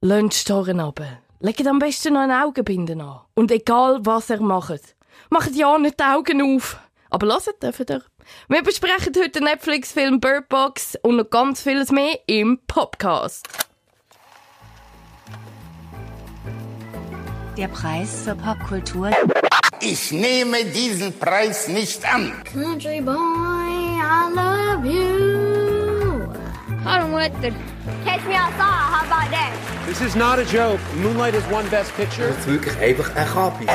Lasst die Storen runter. Legt am besten noch eine Augenbinde an. Und egal, was ihr macht, macht ja nicht die Augen auf. Aber lasst dürft ihr. Wir besprechen heute den Netflix-Film Bird Box und noch ganz vieles mehr im Podcast. Der Preis für Popkultur. Ich nehme diesen Preis nicht an. Country boy, I love you. Harm Wetter. Catch me outside, how about that? This is not a joke. Moonlight has won Best Picture. Das ist wirklich einfach ein Kapi.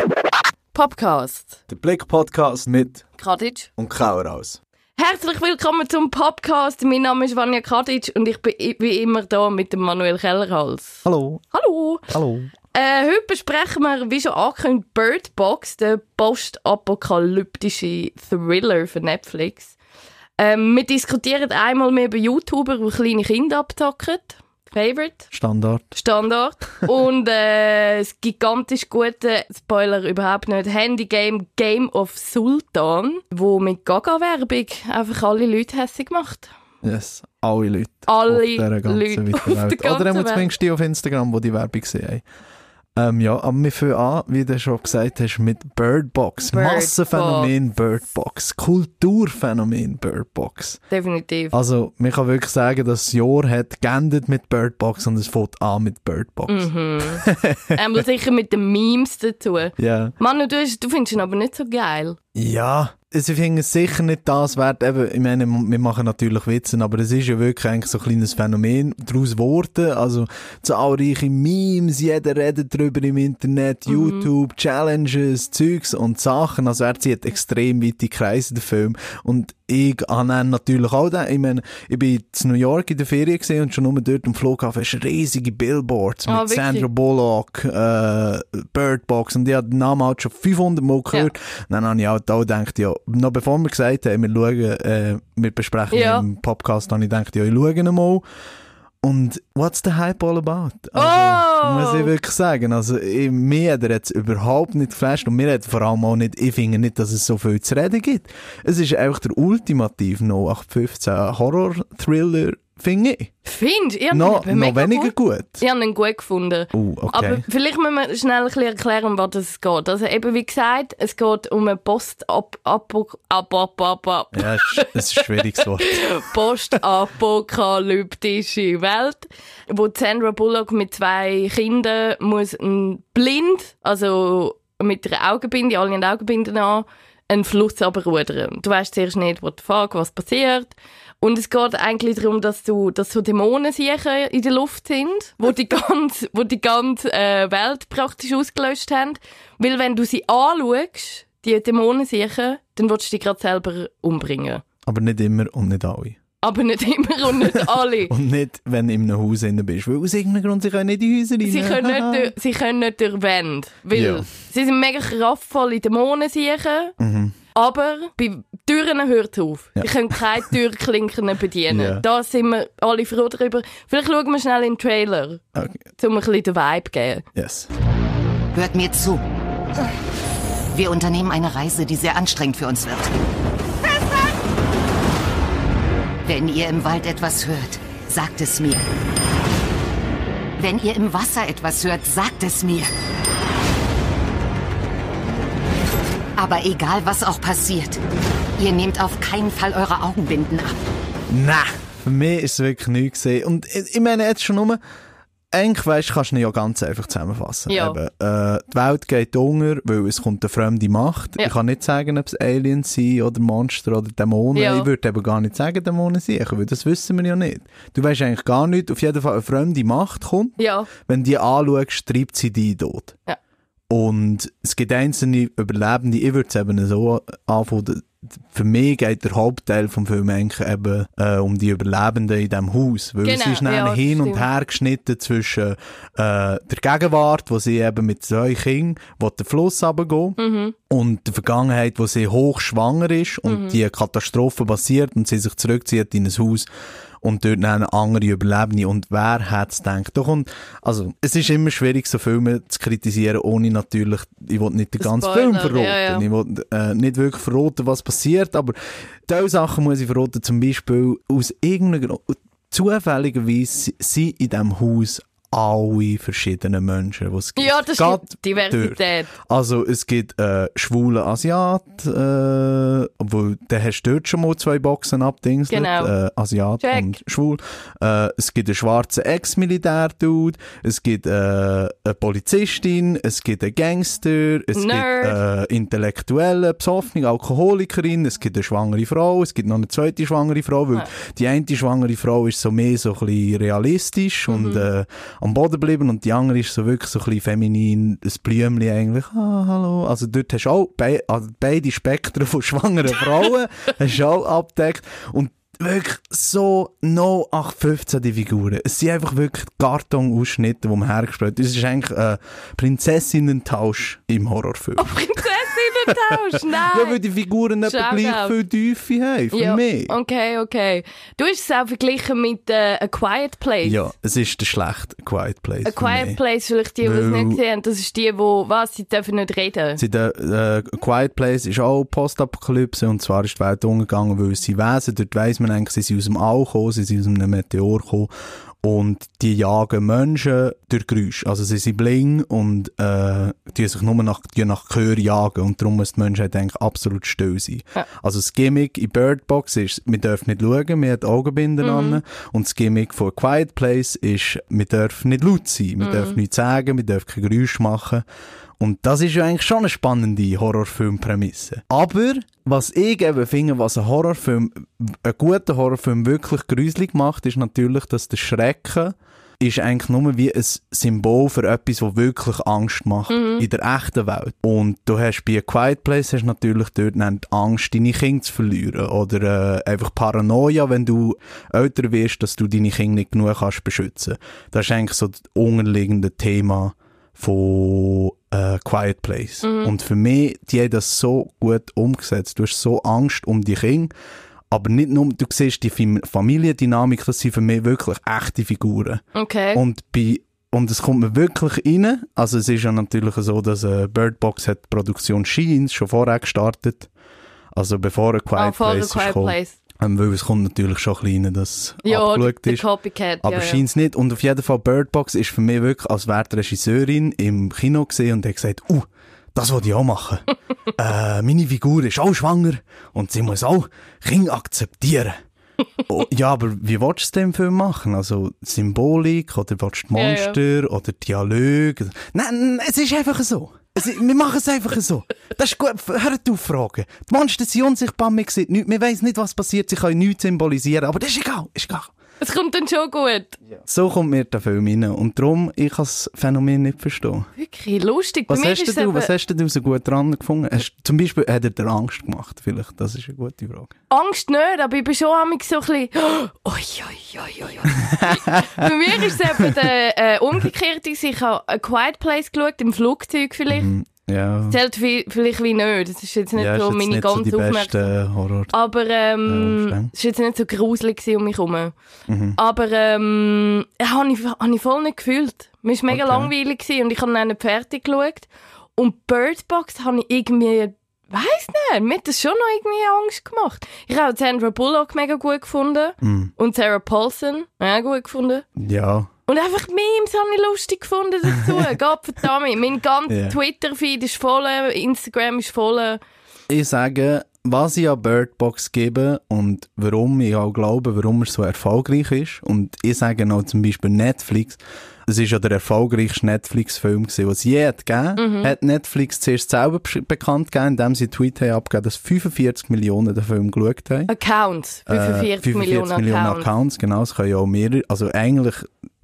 Podcast. Der Blick-Podcast mit Kadic. und Kauraus. Herzlich willkommen zum Podcast. Mein Name ist Vanja Kadic und ich bin wie immer da mit dem Manuel Kellerhals. Hallo. Hallo. Hallo. Äh, heute besprechen wir, wie schon angekündigt, Bird Box, der postapokalyptische Thriller für Netflix. Ähm, wir diskutieren einmal mehr über YouTuber, die kleine Kinder abzocken. Favorite. Standard. Standard. Und äh, das gigantisch gute, Spoiler überhaupt nicht, Handygame Game of Sultan, wo mit Gaga-Werbung einfach alle Leute hässlich macht. Yes. Alle Leute. Alle auf Leute auf der Welt. ganzen Oder zumindest die auf Instagram, die die Werbung sehen. Ähm, ja, aber wir fangen an, wie du schon gesagt hast, mit Birdbox. Bird Massenphänomen Birdbox. Kulturphänomen Birdbox. Definitiv. Also, man kann wirklich sagen, das Jahr hat geendet mit Birdbox und es fängt an mit Birdbox. Mhm. Einmal sicher mit den Memes dazu. Ja. Manu, du, hast- du findest ihn aber nicht so geil. Ja, also ich finde es sicher nicht das wert. Eben, ich meine, wir machen natürlich Witze, aber es ist ja wirklich eigentlich so ein kleines Phänomen daraus geworden. Also zahlreiche Memes, jeder redet darüber im Internet, YouTube, Challenges, Zeugs und Sachen. Also er zieht extrem weite Kreise, der Film. Und ich habe natürlich auch den. Ich meine, ich bin in New York in der Ferien gesehen und schon nur dort am Flughafen hast riesige Billboards mit wirklich? Sandra Bullock, äh, Birdbox und ich habe den Namen halt schon 500 Mal gehört. Dann habe ich halt auch gedacht, ja, noch bevor wir gesagt haben, wir schauen, äh, wir besprechen Ja. im Podcast, habe ich gedacht, ja, ich schaue ihn mal. Und what's the hype all about? Also, Oh! muss ich wirklich sagen. Also, ich, mir hat er jetzt überhaupt nicht geflasht und mir hat vor allem auch nicht, ich finde nicht, dass es so viel zu reden gibt. Es ist einfach der ultimativ 0815 Horror-Thriller, finde ich. Findest du? Ich Noch, noch weniger gut. gut. Ich habe ihn gut gefunden. Oh, okay. Aber vielleicht müssen wir schnell ein bisschen erklären, um was es geht. Also eben wie gesagt, es geht um eine post ab ab ab ab Ja, es ist- ein schwieriges Wort. postapokalyptische Welt, wo Sandra Bullock mit zwei Kindern muss blind, also mit einer Augenbinde, alle haben Augenbinden an, einen Fluss runterrudern. Du weißt zuerst nicht, what the fuck, was passiert. Und es geht eigentlich darum, dass du, dass so Dämonen in der Luft sind, wo die ganze, wo die ganze äh, Welt praktisch ausgelöscht haben. Weil wenn du sie anschaust, die Dämonen dann willst du dich gerade selber umbringen. Aber nicht immer und nicht alle. Aber nicht immer und nicht alle. Und nicht, wenn du in einem Haus drin bist. Weil aus irgendeinem Grund, sie können nicht in die Häuser rein. Sie können nicht, durch, sie können nicht durch Wände. Weil Ja. sie sind mega kraftvolle Dämonen, aber bei Türen hört es auf. Ja. Sie können keine Türklinken bedienen. Ja. Da sind wir alle froh darüber. Vielleicht schauen wir schnell in den Trailer, Okay. um ein bisschen den Vibe zu geben. Yes. Hört mir zu. Wir unternehmen eine Reise, die sehr anstrengend für uns wird. Wenn ihr im Wald etwas hört, sagt es mir. Wenn ihr im Wasser etwas hört, sagt es mir. Aber egal, was auch passiert, ihr nehmt auf keinen Fall eure Augenbinden ab. Nein, für mich ist es wirklich nichts gesehen. Und ich, ich meine jetzt schon nur, eigentlich weißt, kannst du ihn ja ganz einfach zusammenfassen. Ja. Eben, äh, die Welt geht unter, weil es kommt eine fremde Macht. Ja. Ich kann nicht sagen, ob es Aliens sind oder Monster oder Dämonen. Ja. Ich würde eben gar nicht sagen, Dämonen sind, weil das wissen wir ja nicht. Du weißt eigentlich gar nicht, auf jeden Fall eine fremde Macht kommt. Ja, Wenn du die anschaust, treibt sie dich tot. Ja. Und es gibt einzelne Überlebende, ich würde es eben so anfangen, für mich geht der Hauptteil vom Film eigentlich eben äh, um die Überlebenden in diesem Haus. Weil Genau, sie ist dann ja, hin und her geschnitten zwischen äh, der Gegenwart, wo sie eben mit zwei Kindern wo den Fluss runtergehen Mhm. und der Vergangenheit, wo sie hochschwanger ist und Mhm. die Katastrophe passiert und sie sich zurückzieht in ein Haus und dort dann andere Überlebende. Und wer hat es gedacht? Da kommt, also, es ist immer schwierig, so Filme zu kritisieren, ohne natürlich, ich will nicht den ganzen Film verraten. ja, ja. Ich will äh, nicht wirklich verraten, was passiert, aber diese Sachen muss ich verraten, zum Beispiel aus irgendeinem Grund, zufälligerweise sind in diesem Haus alle verschiedenen Menschen, die es gibt. Ja, das Gerade stimmt. Diversität. dort. Also es gibt äh, schwule Asiat, äh, obwohl der hast du dort schon mal zwei Boxen abdingselt, Genau. äh, Asiat Check. und schwul. Äh, es gibt einen schwarzen Ex-Militär-Dude, es gibt äh, eine Polizistin, es gibt einen Gangster, es Nerd. gibt äh, Intellektuelle, Besoffene, Alkoholikerin, es gibt eine schwangere Frau, es gibt noch eine zweite schwangere Frau, weil die eine schwangere Frau ist so mehr so ein bisschen realistisch Mhm. und äh, am Boden geblieben und die andere ist so wirklich so ein bisschen feminin, ein Blümchen eigentlich, ah, hallo. Also dort hast du auch bei, also beide Spektren von schwangeren Frauen hast du auch abdeckt und wirklich so no 815 die Figuren. Es sind einfach wirklich Kartonausschnitte, die man hergestellt hat. Es ist eigentlich ein Prinzessinnen-Tausch im Horrorfilm. Prinzessinnen-Tausch, nein. Ja, weil die Figuren etwa Shoutout. gleich viel Tiefe haben, für Ja, mich. Okay, okay. Du hast es auch verglichen mit äh, A Quiet Place. Ja, es ist der schlechte Quiet Place A Quiet mich. Place, vielleicht die, die es nicht gesehen haben, das ist die, wo, was, sie dürfen nicht reden. Sie, der, äh, Quiet Place ist auch Postapokalypse und zwar ist die Welt umgegangen, weil sie Wesen, dort weiss man eigentlich, sie sind aus dem All gekommen, sie sind aus einem Meteor gekommen und die jagen Menschen durch Geräusche. Also sie sind bling und äh, die sich nur nach, die nach Gehör jagen und darum muss die Menschheit eigentlich absolut still sein. Ja. Also das Gimmick in Bird Box ist, wir dürfen nicht schauen, wir haben Augenbinden an und das Gimmick von A Quiet Place ist, wir dürfen nicht laut sein, wir dürfen nichts sagen, wir dürfen kein Geräusch machen und das ist ja eigentlich schon eine spannende Horrorfilmprämisse. Aber was ich eben finde, was ein Horrorfilm, ein guter Horrorfilm wirklich gruselig macht, ist natürlich, dass der Schrecken ist eigentlich nur wie ein Symbol für etwas, das wirklich Angst macht in der echten Welt. Und du hast bei A Quiet Place hast natürlich dort die Angst, deine Kinder zu verlieren. Oder äh, einfach Paranoia, wenn du älter wirst, dass du deine Kinder nicht genug kannst beschützen. Das ist eigentlich so das unterliegende Thema von äh, Quiet Place. Und für mich, die haben das so gut umgesetzt. Du hast so Angst um die Kinder, aber nicht nur, du siehst die Fam- Familiendynamik, das sind für mich wirklich echte Figuren. Okay. Und bei und es kommt mir wirklich rein. Also es ist ja natürlich so, dass äh, Bird Box hat die Produktion Sheens schon vorher gestartet. Also bevor A Quiet A Place ist Quiet gekommen. Place. Ähm, weil es kommt natürlich schon ein bisschen rein, dass Ja, abgeschaut ist. Copycat. Aber ja, ja. scheint's nicht. Und auf jeden Fall, Bird Box ist für mich wirklich, als wäre die Regisseurin im Kino gesehen und hat gesagt, uh, das wollte ich auch machen. äh, meine Figur ist auch schwanger und sie muss auch Kinder akzeptieren. oh, ja, aber wie willst du es dem Film machen? Also Symbolik oder willst du Ja, ja. Monster oder Dialog? Nein, es ist einfach so. Ist- wir machen es einfach so. Das ist gut. Hört auf Fragen. Die Monster sind unsichtbar, wir sehen nichts. Wir wissen nicht, was passiert. Sie können nichts symbolisieren. Aber das ist egal. Ist egal. Es kommt dann schon gut. So kommt mir der Film rein. Und darum, ich kann das Phänomen nicht verstehen. Wirklich lustig. Was hast ist du, es was eben- hast du so gut dran gefunden? Hast, zum Beispiel, hat er dir Angst gemacht? Vielleicht, das ist eine gute Frage. Angst nicht, aber ich bin schon so ein bisschen, oi, oi, Bei mir ist es eben der äh, umgekehrte. Ich habe A Quiet Place geschaut, im Flugzeug vielleicht. Ja, Zählt vi- vielleicht wie nicht. Das ist jetzt nicht ja so jetzt meine so ganze die Aufmerksamkeit. Aber Ja, ähm, verstehe. es war jetzt nicht so gruselig um mich herum. Mhm. Aber ähm, habe ich, hab ich voll nicht gefühlt. Mir war mega Okay. langweilig und ich habe dann nicht fertig geschaut. Und Bird Box habe ich irgendwie, weiss nicht, mir hat das schon noch irgendwie Angst gemacht. Ich habe auch Sandra Bullock mega gut gefunden. Mhm. Und Sarah Paulson, ja, gut gefunden. Ja, Und einfach Memes habe ich lustig gefunden dazu. Gott verdammt, mein ganzer Ja. Twitter-Feed ist voll, Instagram ist voll. ich sage, was ich an Bird Box gebe und warum ich auch glaube, warum er so erfolgreich ist. Und ich sage noch zum Beispiel Netflix. Es ist ja der erfolgreichste Netflix-Film was es je hat gegeben. Mhm. Hat Netflix zuerst selber bekannt gegeben, indem sie einen Tweet haben abgegeben, dass 45 Millionen den Film geschaut haben. Accounts. 45, Äh, Millionen, Accounts. Accounts. Genau, es können ja auch mehrere, also eigentlich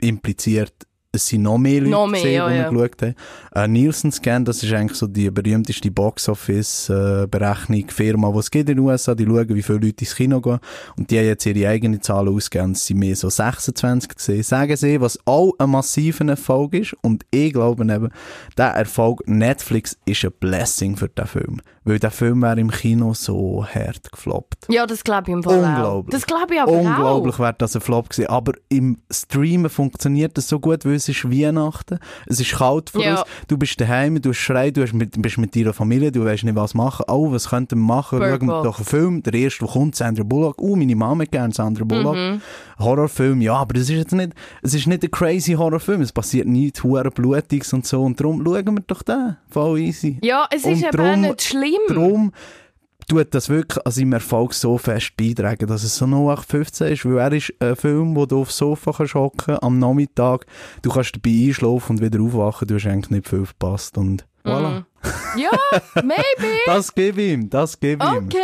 impliziert, es sind noch mehr Leute, Noch mehr, gewesen, ja, die ja. geschaut haben. Äh, Nielsen Scan, das ist eigentlich so die berühmteste Box-Office-Berechnung, Firma, die es gibt in den USA, die schauen, wie viele Leute ins Kino gehen. Und die haben jetzt ihre eigenen Zahlen ausgegeben, es sind mehr so 26 gesehen. Sagen sie, was auch ein massiver Erfolg ist. Und ich glaube eben, der Erfolg Netflix ist ein Blessing für den Film. Weil der Film wäre im Kino so hart gefloppt. Ja, das glaube ich im Fall Unglaublich. auch. Das glaube ich aber Unglaublich auch. wäre das ein Flop gewesen. Aber im Streamen funktioniert das so gut, weil es ist Weihnachten, es ist kalt vor Ja. uns, du bist daheim, du hast Schrei, du mit, bist mit deiner Familie, du weißt nicht, was machen. Oh, was könnten wir machen? Schauen wir doch einen Film, der erste, der kommt, Sandra Bullock. Oh, meine Mama hat gerne Sandra Bullock. Mhm. Horrorfilm, ja, aber es ist jetzt nicht, es ist nicht ein crazy Horrorfilm, es passiert nichts, hure Blutiges und so, und darum schauen wir doch den, voll easy. Ja, es ist Und eben auch drum- nicht schlimm. Darum tut das wirklich an seinem Erfolg so fest beitragen, dass es so 0815 ist, weil er ist ein Film, wo du aufs Sofa kannst hocken am Nachmittag, du kannst dabei einschlafen und wieder aufwachen, du hast eigentlich nicht viel verpasst und voilà. Ja, maybe. Das gebe ihm, das gebe ihm. Okay.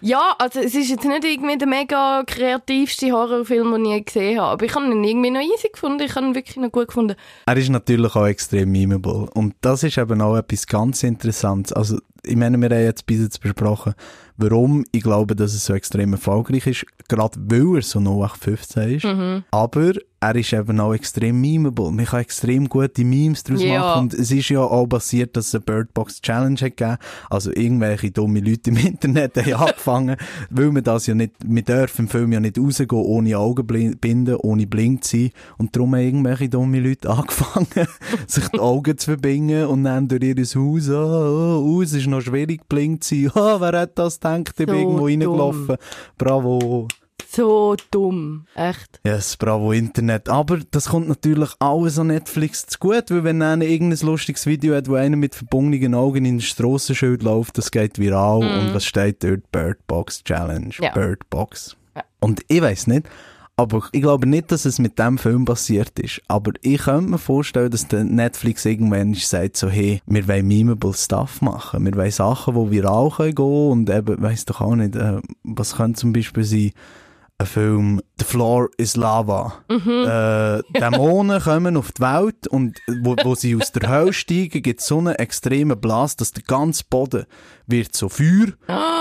Ja, also es ist jetzt nicht irgendwie der mega kreativste Horrorfilm, den ich je gesehen habe. Aber ich habe ihn irgendwie noch easy gefunden. Ich habe ihn wirklich noch gut gefunden. Er ist natürlich auch extrem memeable. Und das ist eben auch etwas ganz Interessantes. Also, ich meine, wir haben jetzt bis jetzt besprochen, warum ich glaube, dass es so extrem erfolgreich ist. Gerade weil er so 0815 ist. Mhm. Aber er ist eben auch extrem memeable. Man kann extrem gute Memes daraus Ja. machen. Und es ist ja auch passiert, dass es eine Bird Box Challenge hat gegeben. Also irgendwelche dumme Leute im Internet haben angefangen, weil man das ja nicht, wir dürfen im Film ja nicht rausgehen, ohne Augenbinden, ohne blind zu sein. Und darum haben irgendwelche dumme Leute angefangen, sich die Augen zu verbinden und dann durch ihr Haus, oh, oh, oh, es ist noch schwierig blind zu sein. Oh, wer hat das gedacht? Ich bin So irgendwo reingelaufen. Bravo. So dumm. Echt. Yes, bravo Internet. Aber das kommt natürlich alles an Netflix zu gut, weil wenn einer irgendein lustiges Video hat, wo einer mit verbundenen Augen in ein Strassenschild läuft, das geht viral und was steht dort? Bird Box Challenge. Ja. Bird Box. Ja. Und ich weiß nicht, aber ich glaube nicht, dass es mit dem Film passiert ist. Aber ich könnte mir vorstellen, dass der Netflix irgendwann sagt so, hey, wir wollen memeable Stuff machen. Wir wollen Sachen, die viral können gehen und eben, weiss doch auch nicht, äh, was könnte zum Beispiel sein, ein Film The Floor is Lava. Äh, Dämonen kommen auf die Welt und wo, wo sie aus der Hölle steigen, gibt es so einen extremen Blast, dass der ganze Boden wird so Feuer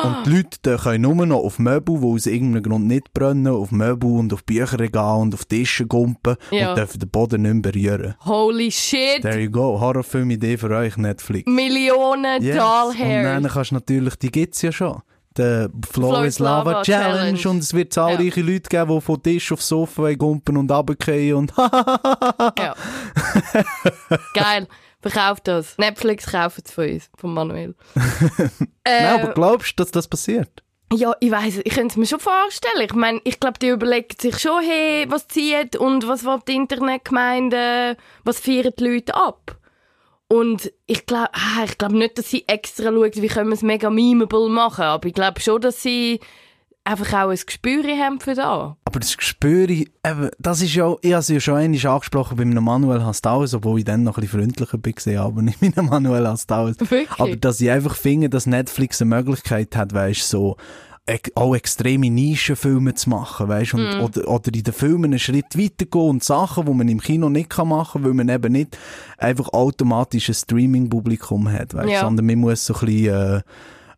und die Leute die können nur noch auf Möbel, die aus irgendeinem Grund nicht brennen, auf Möbel und auf Bücherregal und auf Tische gumpen Ja. und dürfen den Boden nicht mehr berühren. Holy shit. There you go. Horrorfilm-Idee für euch, Netflix. Millionen Yes. Doll Und dann kannst du natürlich, die gibt's ja schon. Der Floor, Floor is Lava, Lava Challenge. Challenge. Und es wird zahlreiche Leute geben, die von Tisch aufs Sofa gumpen und runterfallen und Ja. Geil. Verkauft das. Netflix kauft es von uns, von Manuel. äh, Nein, aber glaubst du, dass das passiert? Ja, ich weiß, ich könnte es mir schon vorstellen. Ich meine, ich glaube, die überlegen sich schon, hey, was zieht und was will die Internetgemeinde, was feiern die Leute ab. Und ich glaube, ich glaube nicht, dass sie extra schauen, wie können wir es mega memeable machen, aber ich glaube schon, dass sie einfach auch ein Gespür haben für das. Aber das Gespür, eben, das ist ja, ich habe es ja schon einmal angesprochen bei einem Manuel Hastaus, obwohl ich dann noch ein bisschen freundlicher bin, gewesen, aber nicht mit Manuel Hastaus. Wirklich? Aber dass ich einfach finde, dass Netflix eine Möglichkeit hat, weißt so, auch extreme Nischenfilme zu machen, weißt und, Mhm. oder, oder in den Filmen einen Schritt weitergehen und Sachen, die man im Kino nicht kann machen, weil man eben nicht einfach automatisch ein Streaming-Publikum hat, weißt, Ja. sondern man muss so ein bisschen, äh,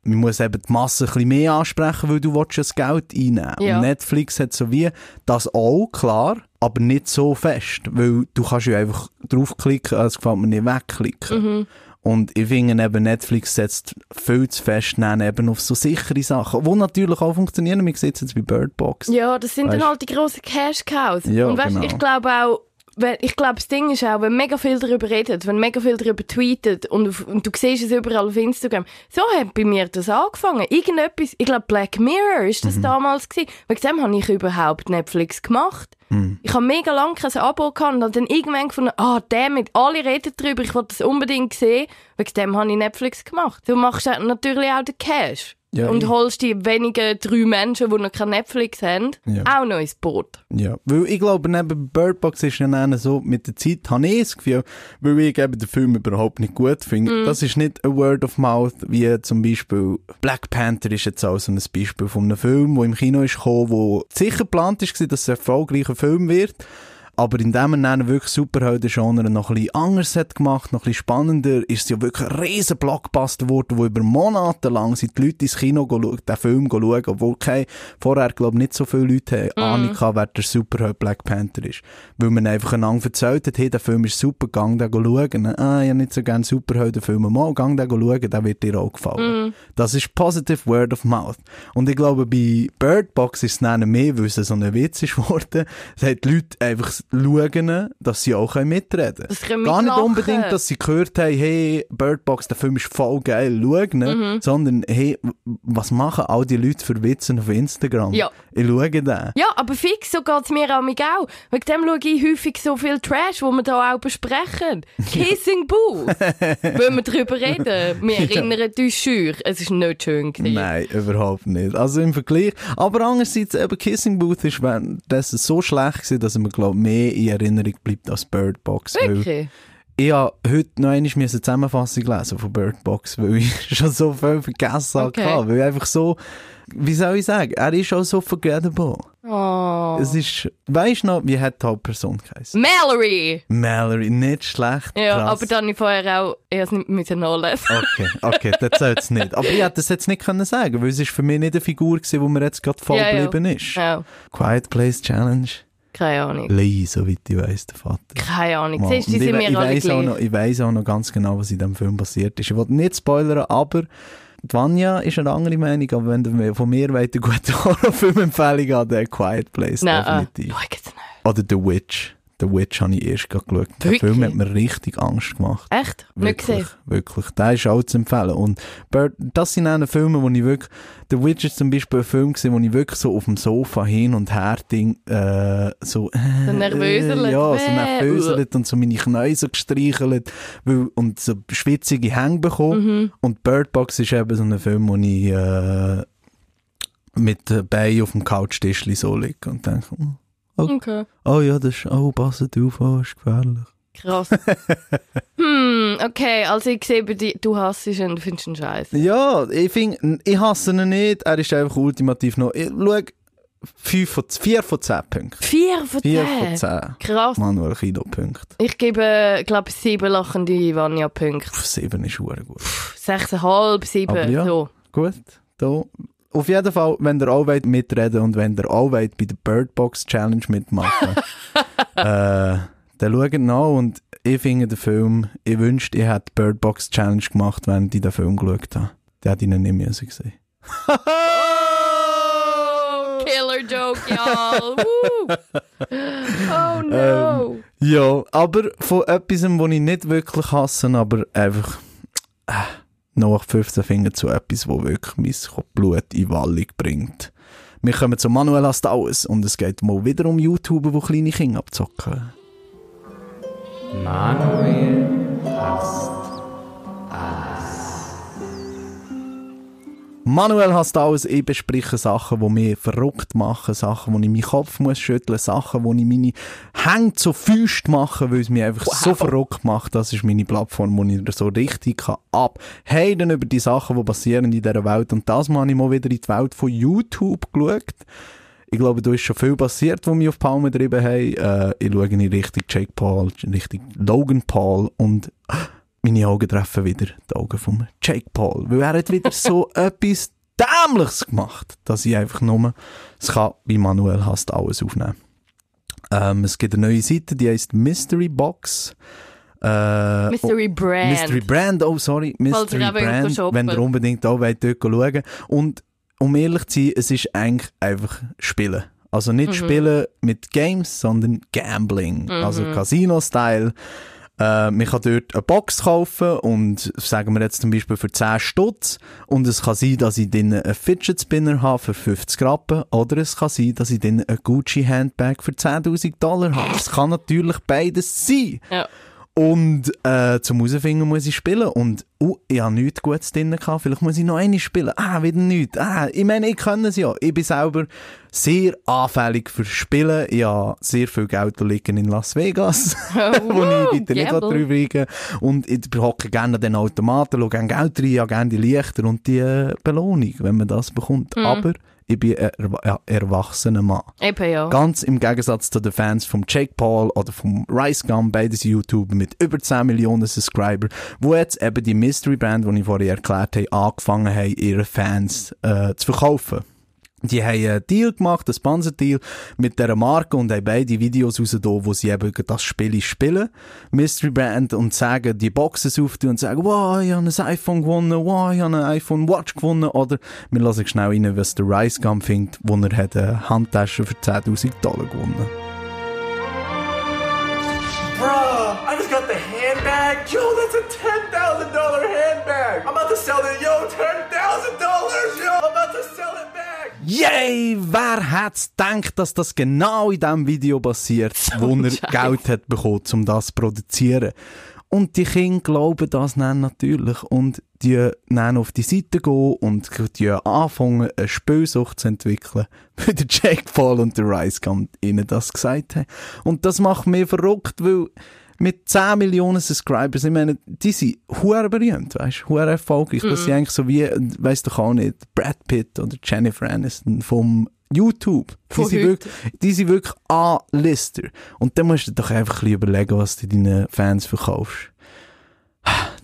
man muss eben die Masse ein bisschen mehr ansprechen, weil du willst das Geld einnehmen. Ja. Und Netflix hat so wie das auch, klar, aber nicht so fest, weil du kannst ja einfach draufklicken, es gefällt mir nicht, wegklicken. Mhm. Und ich finde eben, Netflix setzt viel zu fest eben auf so sichere Sachen, die natürlich auch funktionieren. Wir sehen jetzt bei Bird Box. Ja, das sind Weißt- dann halt die grossen Cash-Cows. Ja, und weißt, genau. ich glaube auch, wenn, ich glaube, das Ding ist auch, wenn mega viel darüber redet, wenn mega viel darüber tweetet und, auf, und du siehst es überall auf Instagram, so hat bei mir das angefangen. Irgendetwas, ich glaube Black Mirror ist das damals gewesen. Wegen dem habe ich überhaupt Netflix gemacht. Ich habe mega lange kein Abo gehabt und habe dann irgendwann gefunden, ah, damit, alle reden darüber, ich wollte das unbedingt sehen. Wegen dem habe ich Netflix gemacht. Du machst natürlich auch den Cash. Ja, und ich- holst die wenigen drei Menschen, die noch kein Netflix haben, Ja. auch noch ins Boot. Ja, weil ich glaube, neben Bird Box ist ja so, mit der Zeit habe ich das Gefühl, weil ich eben den Film überhaupt nicht gut finde. Das ist nicht ein Word of Mouth, wie zum Beispiel Black Panther ist jetzt auch so ein Beispiel von einem Film, der im Kino ist gekommen, wo sicher geplant ist, dass es ein erfolgreicher Film wird. Aber indem man dann wirklich Superhelden-Genre noch ein bisschen anders hat gemacht, noch ein bisschen spannender, ist es ja wirklich ein riesen Blockbuster geworden, wo über Monate lang sind die Leute ins Kino schauen, den Film schauen, obwohl keine, vorher, glaube ich, nicht so viele Leute haben Ahnung hatten, wer der Superheld Black Panther ist. Weil man einfach einander erzählt hat, hey, der Film ist super, gang den schauen. Ah, ich habe nicht so gerne Superheldenfilme. Mal, gang den schauen, der wird dir auch gefallen. Das ist positive word of mouth. Und ich glaube, bei Bird Box ist es dann mehr, weil es so ein Witz ist geworden. Es hat die Leute einfach schauen, dass sie auch mitreden können. Gar nicht unbedingt, dass sie gehört haben, hey, Bird Box, der Film ist voll geil, schau ihn, Mhm. sondern hey, was machen all die Leute für Witze auf Instagram? Ja. Ich schaue den. Ja, aber fix, so geht's mir auch. Wegen dem schaue ich häufig so viel Trash, wo wir da auch besprechen. Kissing Booth. Wollen wir darüber reden? Wir erinnern uns schür. Es ist nicht schön gewesen. Nein, überhaupt nicht. Also im Vergleich. Aber andererseits, eben Kissing Booth ist währenddessen so schlecht gewesen, dass mir, glaube mehr in Erinnerung bleibt als Bird Box. Wirklich? ich habe heute noch einmal eine Zusammenfassung lesen von Bird Box, weil ich schon so viel vergessen Okay. hatte. Weil ich einfach so, wie soll ich sagen, er ist auch so forgettable. Oh. Es ist, weisst du noch, wie hat die Hauptperson geheißen? Mallory! Mallory, nicht schlecht. Ja, krass. aber dann habe ich vorher auch erst nicht müssen nachlesen. Okay, okay, das zählt es nicht. Aber ich hätte das jetzt nicht können sagen, weil es ist für mich nicht eine Figur gewesen, wo mir jetzt gerade voll Ja, ja. geblieben ist. Ja, Quiet Place Challenge. Keine Ahnung. Lee, soweit ich weiss, der Vater. Keine Ahnung. Siehst die ich, sind ich, mir alle weiss auch noch, ich weiss auch noch ganz genau, was in diesem Film passiert ist. Ich will nicht spoilern, aber die Vanya ist eine andere Meinung, aber wenn du von mir eine gute Horrorfilmempfehlung an der Quiet Place, Nein, äh, definitiv. nicht. Oder The Witch. The Witch habe ich erst gerade geschaut. Der? Film hat mir richtig Angst gemacht. Echt? Wirklich, wirklich. Der ist auch zu empfehlen. Und Bird, das sind auch Filme, wo ich wirklich, The Witch ist zum Beispiel ein Film gewesen, wo ich wirklich so auf dem Sofa hin und her ding, äh, so, So nervöselt. ja, so nervöselt und so meine Knie so gestreichelt weil, und so schwitzige Hänge bekommen. Mhm. Und Bird Box ist eben so ein Film, wo ich, äh, mit Beinen auf dem Couchtischli so liege und denke, oh, Okay. oh ja, das ist, oh, passet auf, oh, ist gefährlich. Krass. hm, okay, also ich sehe bei dir, du hasst ihn und du findest ihn scheiße. Ja, ich finde, ich hasse ihn nicht. Er ist einfach ultimativ noch. Ich schau, 5 von, 4 von 10 Punkten. Vier von 4 zehn. von 10. Krass. Manuel Kino Punkte. Ich gebe, glaube ich, sieben lachende Vanya-Punkte. 7 ist hure gut. Sechseinhalb, sieben, Aber ja. so. Gut, da. Auf jeden Fall, wenn ihr auch wollt mitreden und wenn ihr auch wollt bei der Bird Box Challenge mitmachen, äh, dann schaut nach und ich finde den Film, ich wünschte, ich hätte die Bird Box Challenge gemacht, wenn ich den Film geschaut habe. Der hat ihn nicht müssen gesehen. Killer Joke, y'all. Oh no. Ja, aber von etwas, was ich nicht wirklich hasse, aber einfach äh, nach 15 Fingern zu etwas, wo wirklich mein Blut in Wallung bringt. Wir kommen zu Manuel hasst alles und es geht mal wieder um YouTuber, die kleine Kinder abzocken. Manuel hasst Manuel hasst alles, ich bespreche Sachen, die mich verrückt machen, Sachen, wo ich meinen Kopf muss schütteln, Sachen, wo ich meine Hände zu Füßt mache, weil es mich einfach so verrückt macht. Das ist meine Plattform, wo ich so richtig kann abheiden über die Sachen, die passieren in dieser Welt. Und das mal ich mal wieder in die Welt von YouTube geschaut. Ich glaube, da ist schon viel passiert, was mich auf die Palme getrieben haben. Äh, ich schaue in Richtung Jake Paul, Richtung Logan Paul und meine Augen treffen wieder die Augen von Jake Paul. Weil er hat wieder so etwas Dämliches gemacht, dass ich einfach nur, es kann, wie Manuel hasst, alles aufnehmen. Ähm, es gibt eine neue Seite, die heißt Mystery Box. Äh, Mystery Brand. Mystery Brand, oh sorry, Mystery Brand, wenn ihr unbedingt auch wollt, dort schauen Und um ehrlich zu sein, es ist eigentlich einfach Spielen. Also Mhm. nicht Spielen mit Games, sondern Gambling. Also Casino-Style. Äh, man kann dort eine Box kaufen und sagen wir jetzt zum Beispiel für 10 Stutz und es kann sein, dass ich drin einen Fidget Spinner habe für 50 Rappen oder es kann sein, dass ich drin einen Gucci Handbag für 10'000 Dollar habe. Es kann natürlich beides sein. Ja. Und äh, zum Herausfinden muss ich spielen. Und uh, ich habe nichts Gutes drin gehabt. Vielleicht muss ich noch eine spielen. Ah, wieder nichts. Ah, ich meine, ich kann es ja. Ich bin selber sehr anfällig für Spielen. Ich habe sehr viel Geld liegen in Las Vegas, wo ich bitte nicht Gamble. drüber liegen Und ich hocke gerne an den Automaten, schaue gerne Geld rein, habe gerne die Lichter und die äh, Belohnung, wenn man das bekommt. Aber ich bin ein ja, erwachsener Mann. Eben ja. Ganz im Gegensatz zu den Fans vom Jake Paul oder vom Rice Gum, beides YouTuber mit über 10 Millionen Subscriber, wo jetzt eben die Mystery Brand, die ich vorher erklärt habe, angefangen haben, ihre Fans äh, zu verkaufen. Die haben einen Deal gemacht, einen Sponsor-Deal mit dieser Marke und haben beide Videos rausgegeben, wo sie eben das Spiel spielen. Mystery Brand und sagen, die Boxes auftun und sagen, wow, ich habe ein iPhone gewonnen, wow, ich habe ein iPhone Watch gewonnen. Oder wir lassen schnell rein, was der Rice Gum findet, wo er hat eine Handtasche für 10.000 Dollar gewonnen I just got the handbag. Yo, that's a $10,000 handbag. I'm about to sell it. Yo, $10,000. Yo, I'm about to sell it back. Yay! Wer hat's gedacht, dass das genau in diesem Video passiert, wo er Scheiß. Geld hat bekommen, um das zu produzieren? Und die Kinder glauben das dann natürlich und die dann auf die Seite gehen und die anfangen, eine Spielsucht zu entwickeln, wie der Jake Paul und der Rice ihnen das gesagt haben. Und das macht mich verrückt, weil mit 10 Millionen Subscribers, ich meine, die sind hure berühmt, weißt du, hure erfolgreich. Das sind eigentlich so wie, weißt du auch nicht, Brad Pitt oder Jennifer Aniston vom YouTube. Die sind, wirklich, die sind wirklich A-Lister. Und dann musst du dir doch einfach ein bisschen überlegen, was du deinen Fans verkaufst.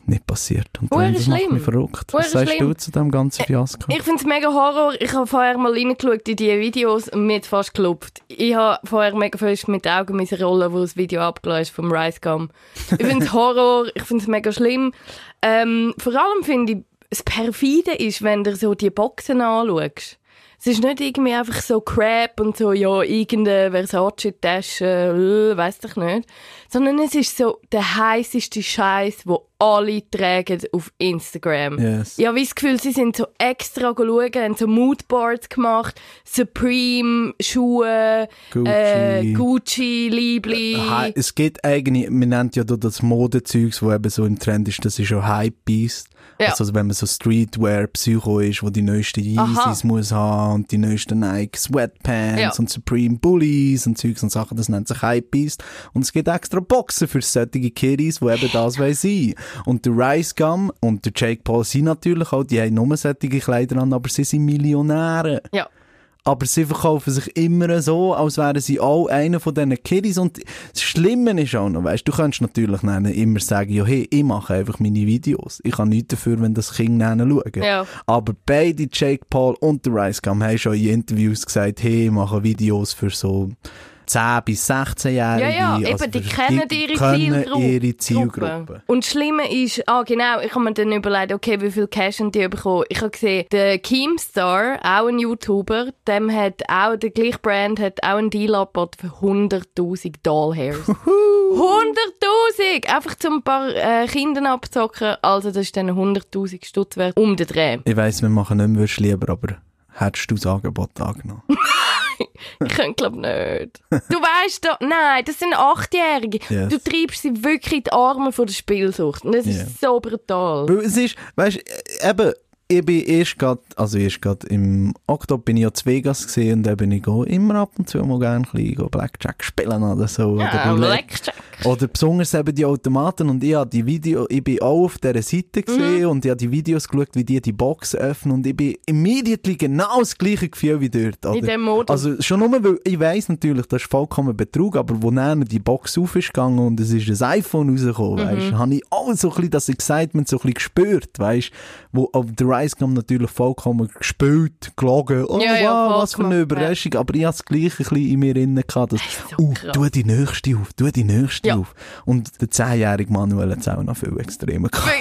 Nicht passiert. Und dann, das macht schlimm. mich verrückt. Was sagst schlimm. du zu dem ganzen Fiasko? Ich finde es mega Horror. Ich habe vorher mal reingeschaut in die Videos und mir fast geklopft. Ich habe vorher mega fest mit den Augen müssen rollen, wo das Video abgelassen ist vom Rice Gum. Ich finde es Horror, ich finde es mega schlimm. Ähm, vor allem finde ich, das Perfide ist, wenn du so die Boxen anschaust. Es ist nicht irgendwie einfach so Crap und so, ja, irgendeine Versace-Tasche, äh, weiss ich nicht. Sondern es ist so der heißeste Scheiß, wo alle tragen auf Instagram. Yes. Ich habe das Gefühl, sie sind so extra schauen, haben so Moodboards gemacht, Supreme, Schuhe, Gucci. Äh, Gucci, Liebli. Hi- Es gibt eigentlich, man nennt ja da das Modezeugs, wo eben so im Trend ist, das ist ja Hypebeast. Ja. Also wenn man so Streetwear-Psycho ist, wo die neuesten Yeezys muss haben und die neuesten Nike Sweatpants Ja. und Supreme Bullies und Zeugs und Sachen, das nennt sich Hypebeast. Und es gibt extra Boxen für solche Kiddies, die eben das wollen sein. Und der Rice Gum und der Jake Paul sind natürlich auch, die haben nur solche Kleider an, aber sie sind Millionäre. Ja. Aber sie verkaufen sich immer so, als wären sie auch einer von diesen Kiddies. Und das Schlimme ist auch noch, weißt du, du kannst natürlich dann immer sagen, ja, hey, ich mache einfach meine Videos. Ich kann nichts dafür, wenn das Kind dann schauen. Ja. Aber beide, Jake Paul und der Rice Gum, haben schon in Interviews gesagt, hey, ich mache Videos für so 10 bis 16-Jährige. Ja, ja, Also eben, die für- kennen ihre Zielgruppe. ihre Zielgruppe. Und das Schlimme ist, ah genau, ich habe mir dann überlegt, okay, wie viel Cash haben die bekommen? Ich habe gesehen, der Keemstar, auch ein YouTuber, dem hat auch, der gleiche Brand hat auch einen Deal angeboten für 100'000 Dollhairs. 100'000! Einfach zum ein paar äh, Kinder abzocken. Also das ist dann 100'000 Stutz wert um den Dreh. Ich weiss, wir machen nicht mehr lieber, aber hättest du das Angebot angenommen? Ich könnte glaub nicht. Du weißt doch, nein, das sind Achtjährige. Yes. Du treibst sie wirklich in die Arme von der Spielsucht. Und das Ja. ist so brutal. Weil es ist, weißt du, eben, ich bin erst grad, also erst grad im Oktober bin ich ja zu Vegas gesehen und da bin ich auch immer ab und zu mal gerne ein bisschen Blackjack spielen oder so. Ja, oder. Blackjack. oder besonders eben die Automaten und ich habe die Video, ich bin auch auf dieser Seite gesehen Mhm. und ich habe die Videos geschaut, wie die die Box öffnen und ich bin immediately genau das gleiche Gefühl wie dort. In oder? dem Modus. Also schon nur, weil ich weiss natürlich, das ist vollkommen Betrug, aber wo dann die Box auf ist gegangen und es ist ein iPhone rausgekommen, Mhm. weisst, habe ich auch so ein bisschen das Excitement so ein bisschen gespürt, weisst, wo auf der Rice natürlich vollkommen gespielt, gelogen, oh Ja, ja, wow, was für eine Überraschung, aber ich hatte das gleiche ein bisschen in mir drin gehabt, dass, so uh, tu die nächste auf, tu die nächste Ja. auf. Und der zehnjährige Manuel hat es auch noch viel extremer gehabt.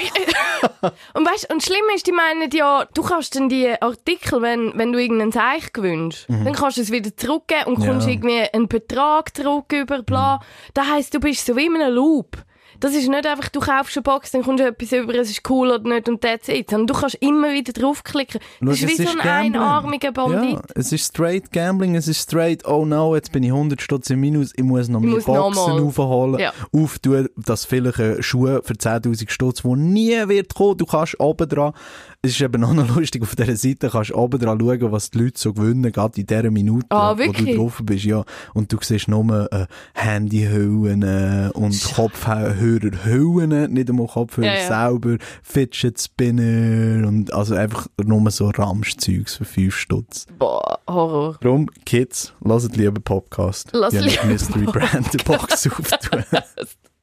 Und weißt, und schlimm ist, die meinen ja, du kannst dann die Artikel, wenn, wenn du irgendeinen Zeich gewünscht, dann kannst du es wieder zurückgeben und Mhm. Ja. Mhm. kommst irgendwie einen Betrag zurück über bla. Das heisst, du bist so wie in einem Loop. Das ist nicht einfach, du kaufst eine Box, dann kommst du etwas über, es ist cool oder nicht und that's it. Sondern du kannst immer wieder draufklicken. Das ist wie es so ein Gambling. einarmiger Bandit. Ja, es ist straight Gambling, es ist straight, oh no, jetzt bin ich 100 Stutz im Minus, ich muss noch meine Boxen aufholen, Ja. auftun, dass vielleicht ein Schuh für 10'000 Stutz, wo nie wird kommen, du kannst oben dran, es ist eben auch noch lustig, auf dieser Seite kannst du oben dran schauen, was die Leute so gewinnen, gerade in dieser Minute, Ah, wo du drauf bist, ja, und du siehst nur äh, Handyhüllen äh, und Kopfhörerhüllen, nicht einmal Kopfhörer Ja, ja. selber, Fidget Spinner und also einfach nur so Ramschzeugs für 5 Stutz. Boah, Horror. Darum, Kids, lasst lieber Podcast. Lasst lieber Mystery Brand Box auftun.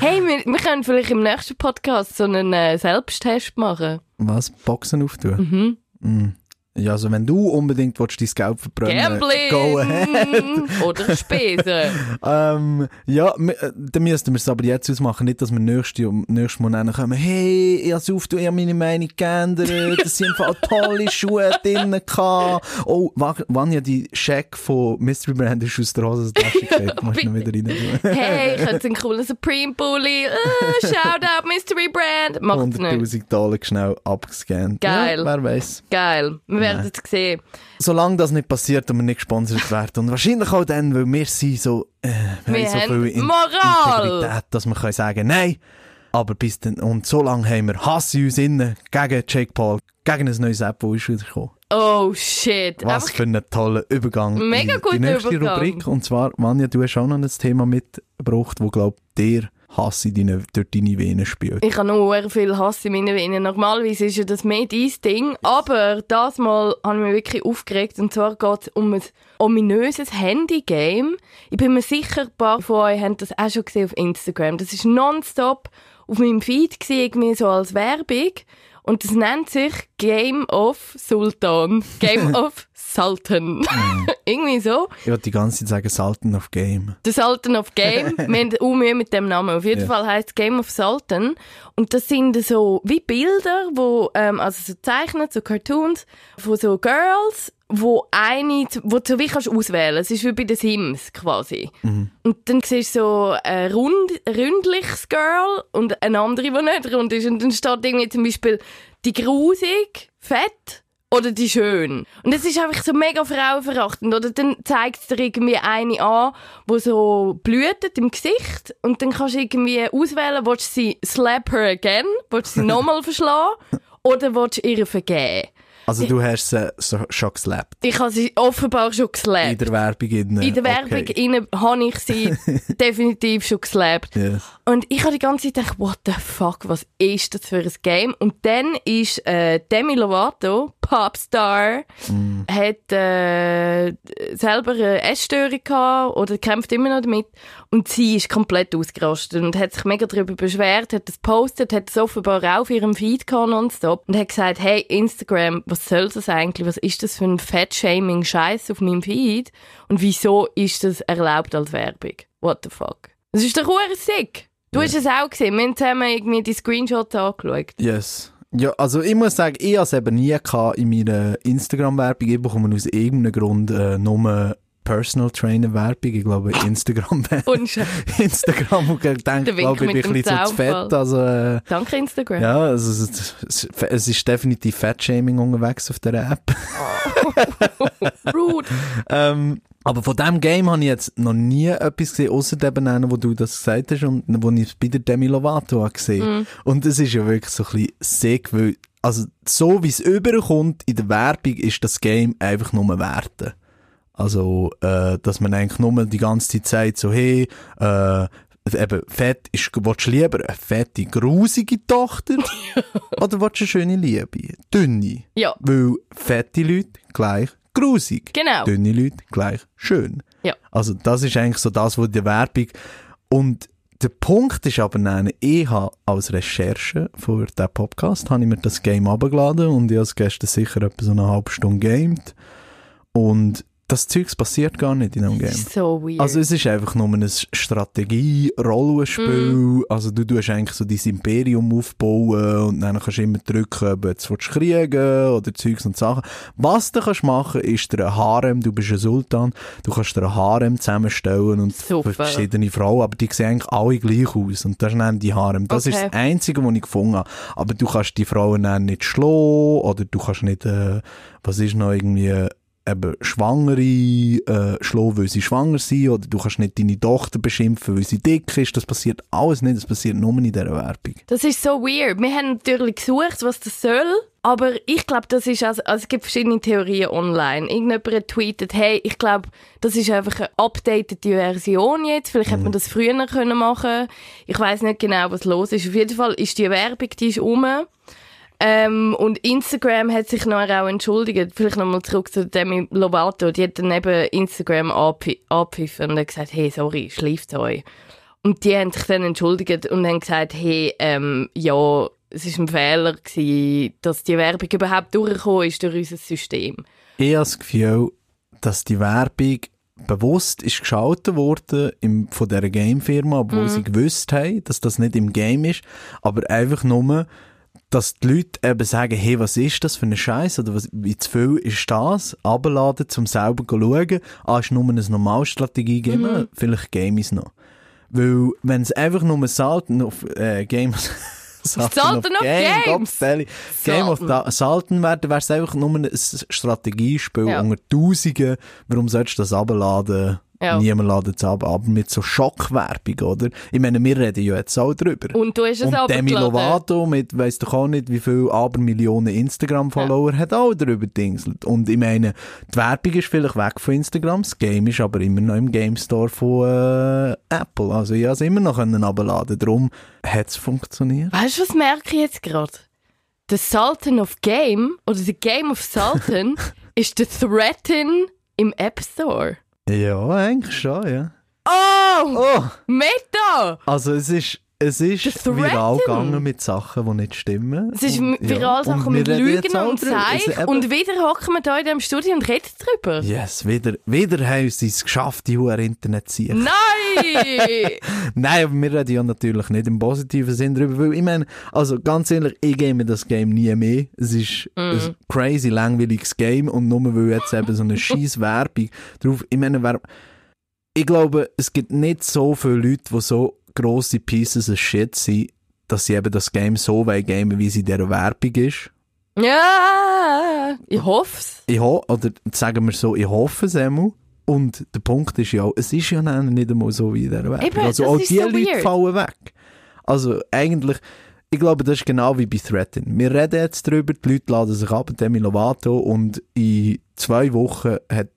Hey, wir, wir können vielleicht im nächsten Podcast so einen äh, Selbsttest machen. Was? Boxen auftun? Mhm. Ja, also wenn du unbedingt willst, dein Geld verbrennen go ahead. Gambling! Oder Spesen. Ähm, ja, äh, dann müssten wir es aber jetzt ausmachen, nicht, dass wir nächstes, Mal dann kommen, hey, ich hab's auf, du, ich hab meine Meinung geändert, das sind Fall tolle Schuhe gehabt. Oh, wa- wann ja die Scheck von Mystery Brand ist aus der Hosentasche gefallen, musst du noch wieder rein tun. Hey, ich hätte einen coolen Supreme-Pulli. Uh, shout out Mystery Brand. Macht's nicht. 100'000 Dollar schnell abgescannt. Geil. Ja, wer weiß. Geil. Wir werden es sehen. Solange das nicht passiert und wir nicht gesponsert werden. Und wahrscheinlich auch dann, weil wir sind so, äh, wir, Wir haben so viel In Moral. Integrität, dass wir können sagen, nein. Aber bis dann, und so lange haben wir Hass in uns innen gegen Jake Paul, gegen ein neues App, das ist wieder gekommen. Oh shit. Was Einfach- für ein toller Übergang. Mega guter Die nächste Übergang. Rubrik. Und zwar, Vanja, du hast auch noch ein Thema mitgebracht, wo, glaub dir Hass in deine, durch deine Venen spürt. Ich habe noch sehr viel Hass in meinen Venen. Normalerweise ist ja das mehr dein Ding. Aber das Mal habe ich mich wirklich aufgeregt. Und zwar geht es um ein ominöses Handy-Game. Ich bin mir sicher, ein paar von euch haben das auch schon gesehen auf Instagram. Das ist nonstop auf meinem Feed gewesen, irgendwie so als Werbung. Und das nennt sich Game of Sultan. Game of Sultan. irgendwie so. Ich wollte die ganze Zeit sagen, Sultan of Game. The Sultan of Game. Wir haben auch Mühe mit dem Namen. Auf jeden Ja. Fall heißt Game of Sultan. Und das sind so wie Bilder, wo, ähm, also so zeichnet, so Cartoons, von so Girls, wo eine, wo du so wie kannst auswählen. Es ist wie bei den Sims quasi. Und dann siehst du so ein rund, ründliches Girl und eine andere, die nicht rund ist. Und dann steht irgendwie zum Beispiel die grusig, fett oder die schön. Und das ist einfach so mega frauenverachtend. Oder dann zeigt es dir irgendwie eine an, wo so blühtet im Gesicht und dann kannst du irgendwie auswählen, willst du sie slap her again, willst du sie nochmal verschlagen oder willst du ihr vergeben. Also du hast sie schon geslappt. Ich habe sie offenbar schon In geslappt. der Werbung. In, In der Werbung Okay. innen habe ich sie definitiv schon geslappt. Yes. Und ich habe die ganze Zeit gedacht, what the fuck, was ist das für ein Game? Und dann ist äh, Demi Lovato, Popstar, hat äh, selber eine Essstörung gehabt oder kämpft immer noch damit. Und sie ist komplett ausgerastet und hat sich mega darüber beschwert, hat das postet, hat es offenbar auch auf ihrem Feed gehabt nonstop und hat gesagt, hey, Instagram, was soll das eigentlich? Was ist das für ein Fat-Shaming-Scheiß auf meinem Feed? Und wieso ist das erlaubt als Werbung? What the fuck? Das ist doch sick. Du hast es auch gesehen. Wir haben zusammen irgendwie die Screenshots angeschaut. Yes. Ja, also ich muss sagen, ich habe es eben nie gehabt in meiner Instagram-Werbung. Ich bekomme aus irgendeinem Grund äh, nur Personal Trainer Werbung. Ich glaube, Instagram Instagram und ich denke, Wink glaube ich, bin ein bisschen zu fett. Also, äh, danke Instagram. ja, also, es, es, es ist definitiv Fettshaming unterwegs auf der App. Rude. Ähm, aber von diesem Game habe ich jetzt noch nie etwas gesehen, außer eben einen, wo du das gesagt hast und wo ich es bei der Demi Lovato habe gesehen Und es ist ja wirklich so ein bisschen sick, weil, also so wie es überkommt in der Werbung, ist das Game einfach nur Werte. Also, äh, dass man eigentlich nur die ganze Zeit sagt, so, hey, äh, eben, fett ist, willst du lieber eine fette, grusige Tochter? oder willst du eine schöne Liebe? Dünne? Ja. Weil fette Leute gleich grusig. Genau. Dünne Leute gleich schön. Ja. Also das ist eigentlich so das, was die Werbung... Und der Punkt ist aber, nein, ich habe als Recherche für diesen Podcast habe ich mir das Game abgeladen und ich habe es gestern sicher etwa so eine halbe Stunde gamed. Und das Zeugs passiert gar nicht in einem Game. So weird. Also es ist einfach nur eine Strategie-Rollenspiel. Mhm. Also du tust eigentlich so dein Imperium aufbauen und dann kannst du immer drücken, ob du jetzt willst kriegen oder Zeugs und Sachen. Was du kannst machen, ist dir ein Harem, du bist ein Sultan, du kannst dir ein Harem zusammenstellen und Super. verschiedene Frauen, aber die sehen eigentlich alle gleich aus und das ist dann die Harem. Das ist Okay. das Einzige, was ich gefunden habe. Aber du kannst die Frauen dann nicht schlagen oder du kannst nicht, äh, was ist noch irgendwie, eben Schwangere äh, schlagen, weil sie schwanger sind, oder du kannst nicht deine Tochter beschimpfen, weil sie dick ist. Das passiert alles nicht, das passiert nur in dieser Werbung. Das ist so weird. Wir haben natürlich gesucht, was das soll. Aber ich glaube, das ist also, also es gibt verschiedene Theorien online. Irgendjemand hat tweetet, hey, ich glaube, das ist einfach eine updatete Version jetzt. Vielleicht hätte man das früher können machen. Ich weiß nicht genau, was los ist. Auf jeden Fall ist die Werbung, die ist um. Ähm, und Instagram hat sich nachher auch entschuldigt. Vielleicht nochmal zurück zu Demi Lovato. Die hat dann eben Instagram angepfiffen und hat gesagt, hey, sorry, schläft euch. Und die haben sich dann entschuldigt und haben gesagt, hey, ähm, ja, es ist ein Fehler gewesen, dass die Werbung überhaupt durchgekommen ist durch unser System. Ich habe das Gefühl, dass die Werbung bewusst ist geschaltet worden im, von dieser Gamefirma, obwohl sie gewusst haben, dass das nicht im Game ist, aber einfach nur, dass die Leute eben sagen, hey, was ist das für ein Scheiß oder was, wie zu viel ist das? Abladen, zum selber zu schauen. Ah, ist nur eine Normalstrategie geben, vielleicht game es noch. Weil, wenn es einfach nur Salten auf, äh, Games, Salten Salten auf Games. Gottstelli. Game of da Salten werden, wäre es einfach nur ein Strategiespiel Ja. unter Tausenden. Warum sollst du das abladen? Ja. Niemand ladet es ab, aber mit so Schockwerbung, oder? Ich meine, wir reden ja jetzt auch drüber. Und du hast es Und aber Demi Lovato mit, weiss doch auch nicht, wie viel Abermillionen Instagram-Follower hat auch darüber dingselt. Und ich meine, die Werbung ist vielleicht weg von Instagram, das Game ist aber immer noch im Game Store von äh, Apple. Also ich konnte es immer noch können abladen. Darum hat es funktioniert. Weißt du, was merke ich jetzt gerade? Der Sultan of Game oder der Game of Sultan ist der Threaten im App Store. Ja, eigentlich schon, ja. Oh! Oh! Meta! Also es ist, es ist viral gegangen mit Sachen, die nicht stimmen. Es ist Und, viral ja, Sachen und mit Lügen und drüber. Zeich. Und wieder hocken wir hier in diesem Studio und reden drüber. Yes, wieder, wieder haben sie es geschafft, die hohe Internet zu ziehen. Nein! Nein, aber wir reden ja natürlich nicht im positiven Sinn drüber, weil ich meine, also ganz ehrlich, ich gehe mir das Game nie mehr. Es ist Mm. ein crazy langweiliges Game und nur weil jetzt eben so eine scheiß Werbung drauf, ich meine, wer, ich glaube, es gibt nicht so viele Leute, die so grosse Pieces of Shit sind, dass sie eben das Game so weit gamen, wie sie in dieser Werbung ist. ja, ich hoff's. Ich ho oder sagen wir so, ich hoffe es einmal. Und der Punkt ist ja, es ist ja nicht einmal so wie in dieser Werbung. Eben, also auch die so Leute weird. fallen weg. Also eigentlich, ich glaube, das ist genau wie bei Threaten. Wir reden jetzt drüber, die Leute laden sich ab, Demi Lovato, und in zwei Wochen hat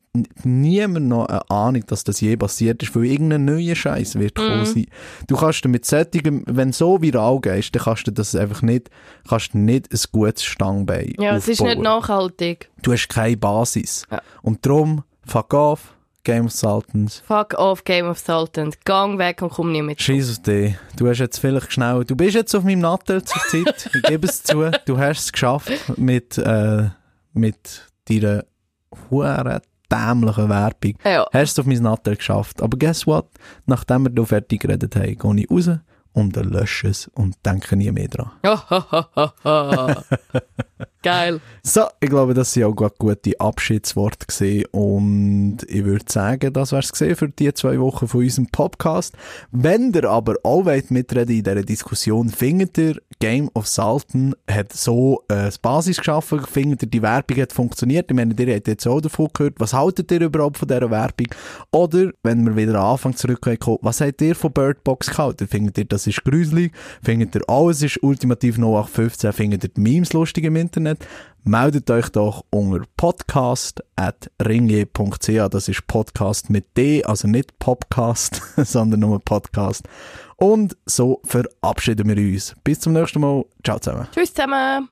niemand noch eine Ahnung, dass das je passiert ist, weil irgendein neuer Scheiß wird Mhm. kommen sein. Du kannst mit solchen, wenn du so viral gehst, dann kannst du das einfach nicht, kannst du nicht ein gutes Stangbein Ja, es ist nicht aufbauen nachhaltig. du hast keine Basis. Ja. Und darum, fuck off, Game of Sultans. Fuck off, Game of Sultan. Gang weg und komm nicht mit. Auf dich. Du hast jetzt vielleicht schnell, du bist jetzt auf meinem Nattel zur Zeit. Ich gebe es zu. Du hast es geschafft mit, äh, mit deiner huere dämlichen Werbung. Ja. Hast es auf mein Nattel geschafft. Aber guess what? Nachdem wir hier fertig geredet haben, gehe ich raus und dann lösche es und denke nie mehr dran. Geil. So, ich glaube, das sind auch gute Abschiedsworte gesehen und ich würde sagen, das wär's gesehen für die zwei Wochen von unserem Podcast. Wenn ihr aber auch wollt mitreden in dieser Diskussion, findet ihr, Game of Sultan hat so äh, das Basis geschaffen, findet ihr, die Werbung hat funktioniert. Ich meine, ihr habt jetzt auch davon gehört, was haltet ihr überhaupt von dieser Werbung? Oder, wenn wir wieder am Anfang zurückkommen, was habt ihr von Bird Box gehalten? Findet ihr, das ist gruselig? Findet ihr, alles ist ultimativ 0815? Findet ihr die Memes lustig im Internet? Meldet euch doch unter podcast.ringe.ch. Das ist Podcast mit D, also nicht Podcast, sondern nur Podcast. Und so verabschieden wir uns. Bis zum nächsten Mal. Ciao zusammen. Tschüss zusammen.